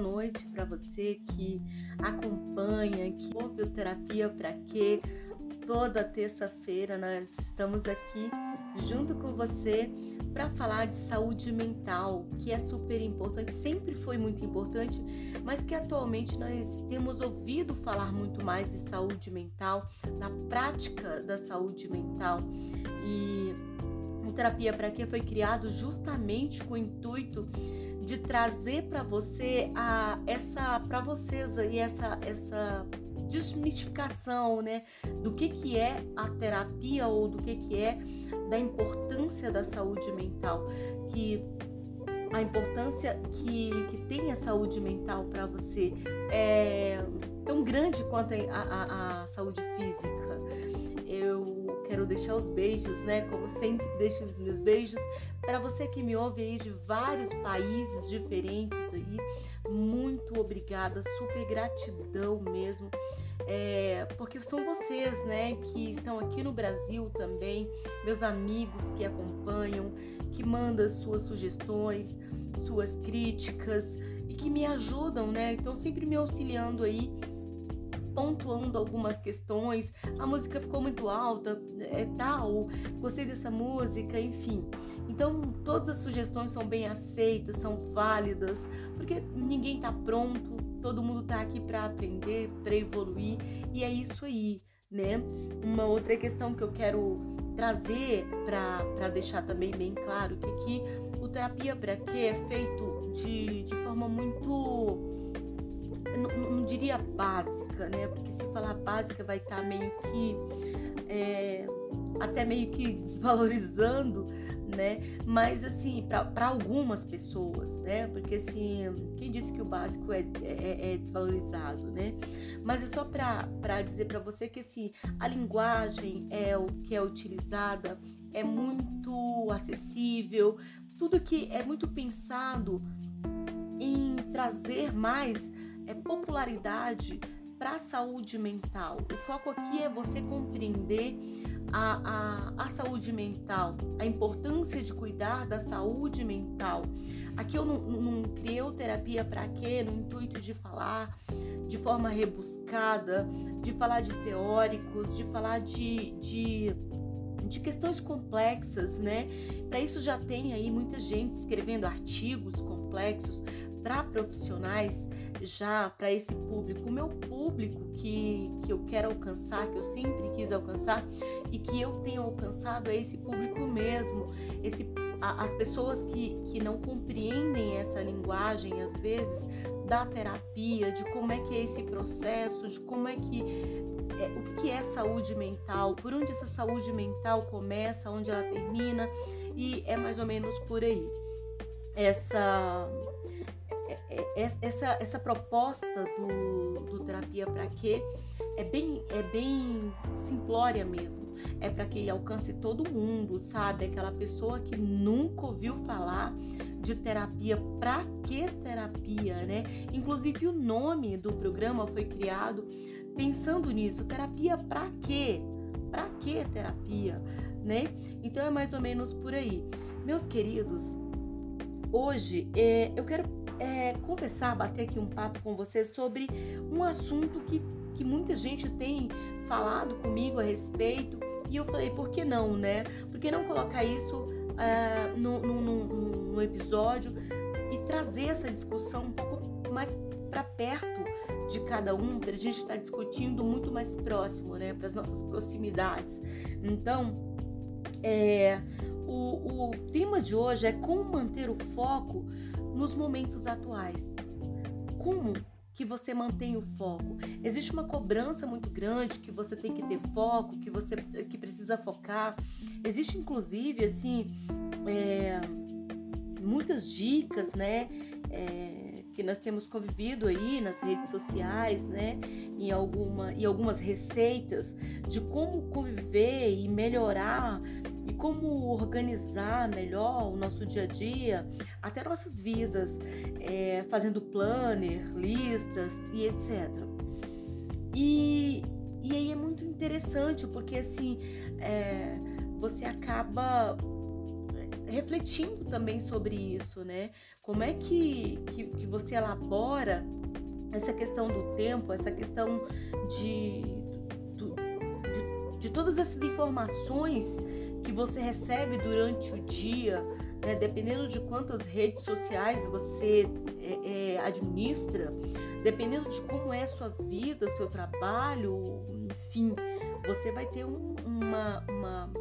noite para você que acompanha, que ouve o Terapia para Quê. Toda terça-feira nós estamos aqui junto com você para falar de saúde mental, que é super importante, sempre foi muito importante, mas que atualmente nós temos ouvido falar muito mais de saúde mental, da prática da saúde mental. E o Terapia para Quê foi criado justamente com o intuito de trazer para você a essa para vocês aí essa essa desmistificação, né, do que que é a terapia ou do que que é da importância da saúde mental, que a importância que, que tem a saúde mental para você é tão grande quanto a, a, a saúde física. Quero deixar os beijos, né? Como sempre deixo os meus beijos para você que me ouve aí de vários países diferentes aí. Muito obrigada, super gratidão mesmo. É, porque são vocês, né, que estão aqui no Brasil também, meus amigos que acompanham, que mandam suas sugestões, suas críticas e que me ajudam, né? Então sempre me auxiliando aí pontuando algumas questões. A música ficou muito alta, é tal, gostei dessa música, enfim. Então, todas as sugestões são bem aceitas, são válidas, porque ninguém está pronto, todo mundo está aqui para aprender, para evoluir, e é isso aí, né? Uma outra questão que eu quero trazer para deixar também bem claro que aqui o terapia para quê é feito de, de forma muito não, não, diria básica, né? Porque se falar básica vai estar tá meio que é, até meio que desvalorizando, né? Mas assim, para algumas pessoas, né? Porque assim, quem disse que o básico é, é, é desvalorizado, né? Mas é só para dizer para você que assim, a linguagem é o que é utilizada é muito acessível, tudo que é muito pensado em trazer mais é popularidade para a saúde mental. O foco aqui é você compreender a, a, a saúde mental, a importância de cuidar da saúde mental. Aqui eu não, não criei terapia para quê? No intuito de falar de forma rebuscada, de falar de teóricos, de falar de, de de questões complexas, né? Para isso já tem aí muita gente escrevendo artigos complexos para profissionais já para esse público, o meu público que, que eu quero alcançar, que eu sempre quis alcançar e que eu tenho alcançado é esse público mesmo, esse, a, as pessoas que, que não compreendem essa linguagem às vezes da terapia, de como é que é esse processo, de como é que é, o que é saúde mental, por onde essa saúde mental começa, onde ela termina e é mais ou menos por aí. Essa essa, essa proposta do, do terapia para quê é bem, é bem simplória mesmo. É para que alcance todo mundo, sabe? Aquela pessoa que nunca ouviu falar de terapia, para que terapia, né? Inclusive o nome do programa foi criado pensando nisso, terapia para quê? Para que terapia, né? Então é mais ou menos por aí. Meus queridos, hoje é, eu quero é, conversar, bater aqui um papo com você sobre um assunto que, que muita gente tem falado comigo a respeito e eu falei, por que não, né? Por que não colocar isso é, no, no, no, no episódio e trazer essa discussão um pouco mais para perto de cada um, para a gente estar tá discutindo muito mais próximo, né? Para as nossas proximidades. Então, é, o, tema de hoje é como manter o foco nos momentos atuais. Como que você mantém o foco? Existe uma cobrança muito grande que você tem que ter foco, que você que precisa focar. Existe inclusive assim é, muitas dicas, né? É, que nós temos convivido aí nas redes sociais, né? Em, alguma, em algumas receitas de como conviver e melhorar e como organizar melhor o nosso dia a dia, até nossas vidas, é, fazendo planner, listas e etc. E, e aí é muito interessante porque assim é, você acaba refletindo também sobre isso, né? Como é que, que, que você elabora essa questão do tempo, essa questão de, de, de todas essas informações que você recebe durante o dia, né, dependendo de quantas redes sociais você é, é, administra, dependendo de como é a sua vida, seu trabalho, enfim, você vai ter um, uma, uma,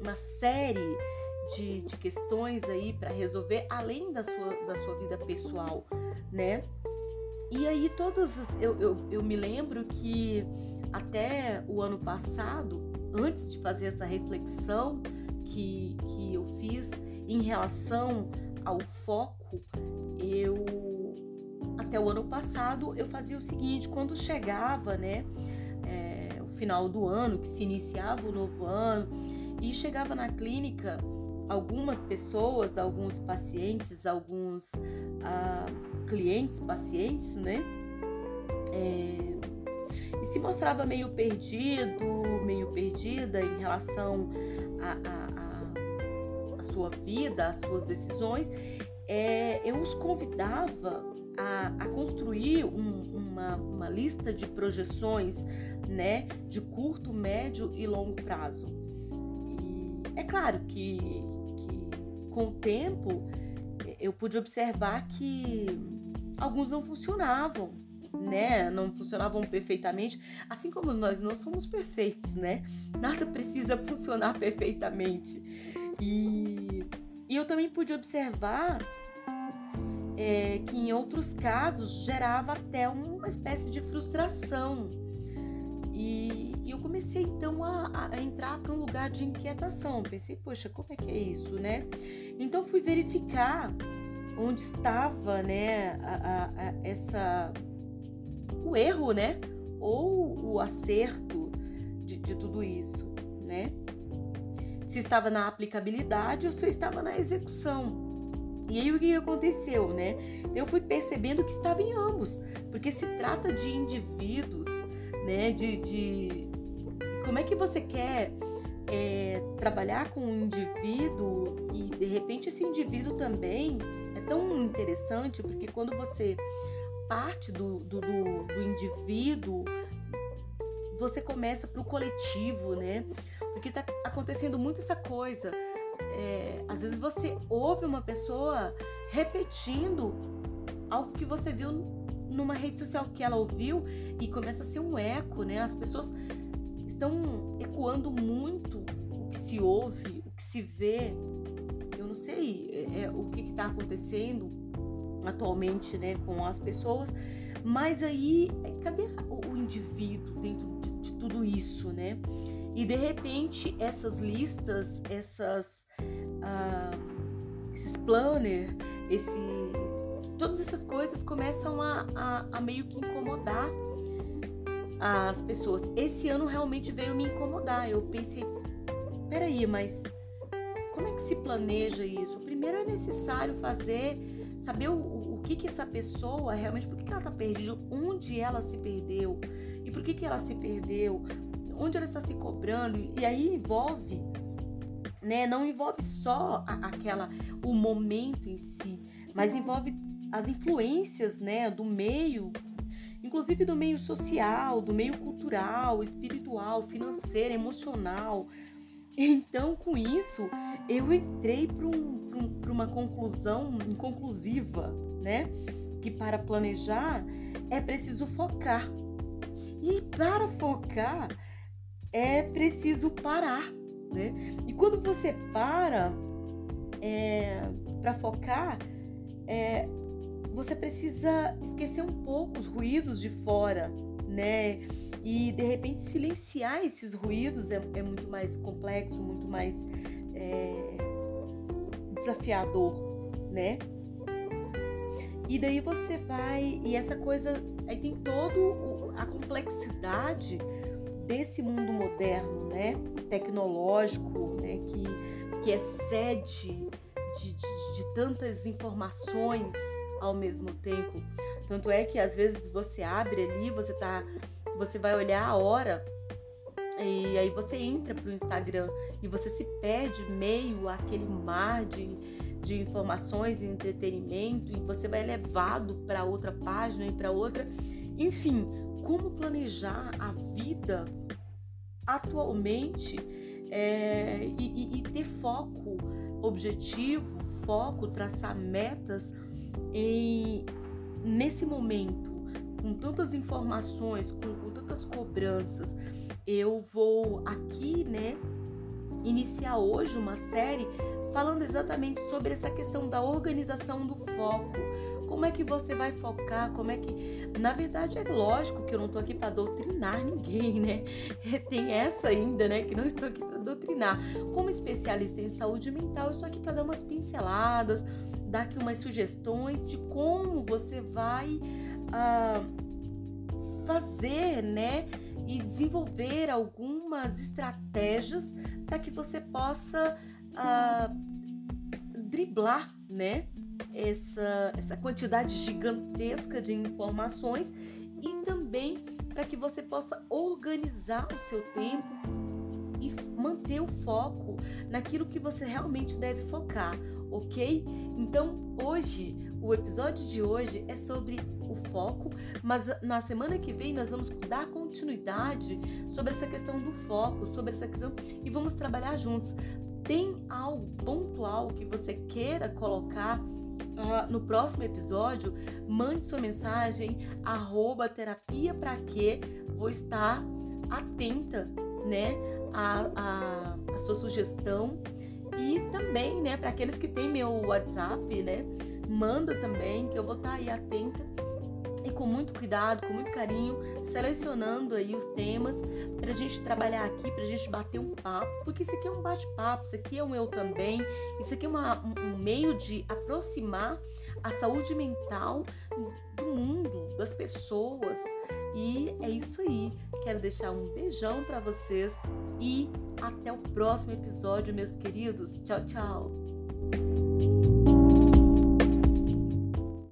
uma série de, de questões aí para resolver além da sua, da sua vida pessoal, né? E aí todas as, eu, eu, eu me lembro que até o ano passado, antes de fazer essa reflexão que, que eu fiz em relação ao foco, eu até o ano passado eu fazia o seguinte, quando chegava, né, é, o final do ano, que se iniciava o novo ano, e chegava na clínica algumas pessoas, alguns pacientes, alguns ah, clientes, pacientes, né? É, se mostrava meio perdido, meio perdida em relação à sua vida, às suas decisões, é, eu os convidava a, a construir um, uma, uma lista de projeções né, de curto, médio e longo prazo. E é claro que com o tempo, eu pude observar que alguns não funcionavam, né? Não funcionavam perfeitamente, assim como nós não somos perfeitos, né? Nada precisa funcionar perfeitamente. E, e eu também pude observar é, que em outros casos gerava até uma espécie de frustração. E, e eu comecei então a, a entrar para um lugar de inquietação. Pensei, poxa, como é que é isso, né? Então fui verificar onde estava, né, a, a, essa o erro, né, ou o acerto de, de tudo isso, né? Se estava na aplicabilidade ou se estava na execução. E aí o que aconteceu, né? Eu fui percebendo que estava em ambos, porque se trata de indivíduos, né? De, de, como é que você quer é, trabalhar com um indivíduo e de repente esse indivíduo também é tão interessante porque quando você parte do, do, do, do indivíduo você começa para o coletivo, né? Porque está acontecendo muito essa coisa. É, às vezes você ouve uma pessoa repetindo algo que você viu numa rede social que ela ouviu e começa a ser um eco, né? As pessoas estão ecoando muito o que se ouve, o que se vê. Eu não sei é, é o que está acontecendo atualmente né, com as pessoas, mas aí cadê o, o indivíduo dentro de, de, tudo isso, né? E de repente essas listas, essas ah, esses planner, esse todas essas coisas começam a, a, a meio que incomodar as pessoas. Esse ano realmente veio me incomodar. Eu pensei, peraí, mas como é que se planeja isso? Primeiro é necessário fazer, saber o, o que que essa pessoa realmente, por que, que ela está perdida, onde ela se perdeu e por que que ela se perdeu, onde ela está se cobrando e aí envolve, né? Não envolve só a, aquela o momento em si, mas envolve as influências, né, do meio inclusive do meio social, do meio cultural, espiritual, financeiro, emocional. Então, com isso, eu entrei para um, um, uma conclusão inconclusiva, né? Que para planejar é preciso focar. E para focar é preciso parar, né? E quando você para é, para focar, é, você precisa esquecer um pouco os ruídos de fora, né? E de repente silenciar esses ruídos é, é muito mais complexo, muito mais é, desafiador, né? E daí você vai e essa coisa aí tem todo a complexidade desse mundo moderno, né? Tecnológico, né? Que que excede de, de, de tantas informações ao mesmo tempo. Tanto é que às vezes você abre ali, você tá, você vai olhar a hora E aí você entra para o Instagram e você se perde meio aquele mar de, de informações e entretenimento e você vai levado para outra página e para outra. Enfim, como planejar a vida atualmente é, e, e, e ter foco, objetivo, foco, traçar metas em, nesse momento, com tantas informações, com, com tantas cobranças, eu vou aqui, né, iniciar hoje uma série falando exatamente sobre essa questão da organização do foco. Como é que você vai focar? Como é que. Na verdade, é lógico que eu não estou aqui para doutrinar ninguém, né? Tem essa ainda, né? Que não estou aqui para doutrinar. Como especialista em saúde mental, eu estou aqui para dar umas pinceladas, dar aqui umas sugestões de como você vai uh, fazer, né? E desenvolver algumas estratégias para que você possa uh, driblar, né? Essa, essa quantidade gigantesca de informações e também para que você possa organizar o seu tempo e manter o foco naquilo que você realmente deve focar, ok? Então, hoje, o episódio de hoje é sobre o foco, mas na semana que vem nós vamos dar continuidade sobre essa questão do foco, sobre essa questão e vamos trabalhar juntos. Tem algo pontual que você queira colocar Uh, no próximo episódio, mande sua mensagem, arroba terapia pra quê? Vou estar atenta, né, a, a, a sua sugestão e também, né, para aqueles que têm meu WhatsApp, né, manda também, que eu vou estar aí atenta e com muito cuidado, com muito carinho, selecionando aí os temas para a gente trabalhar aqui, para a gente bater um papo, porque isso aqui é um bate-papo, isso aqui é um eu também, isso aqui é uma, um meio de aproximar a saúde mental do mundo, das pessoas. E é isso aí. Quero deixar um beijão para vocês e até o próximo episódio, meus queridos. Tchau, tchau.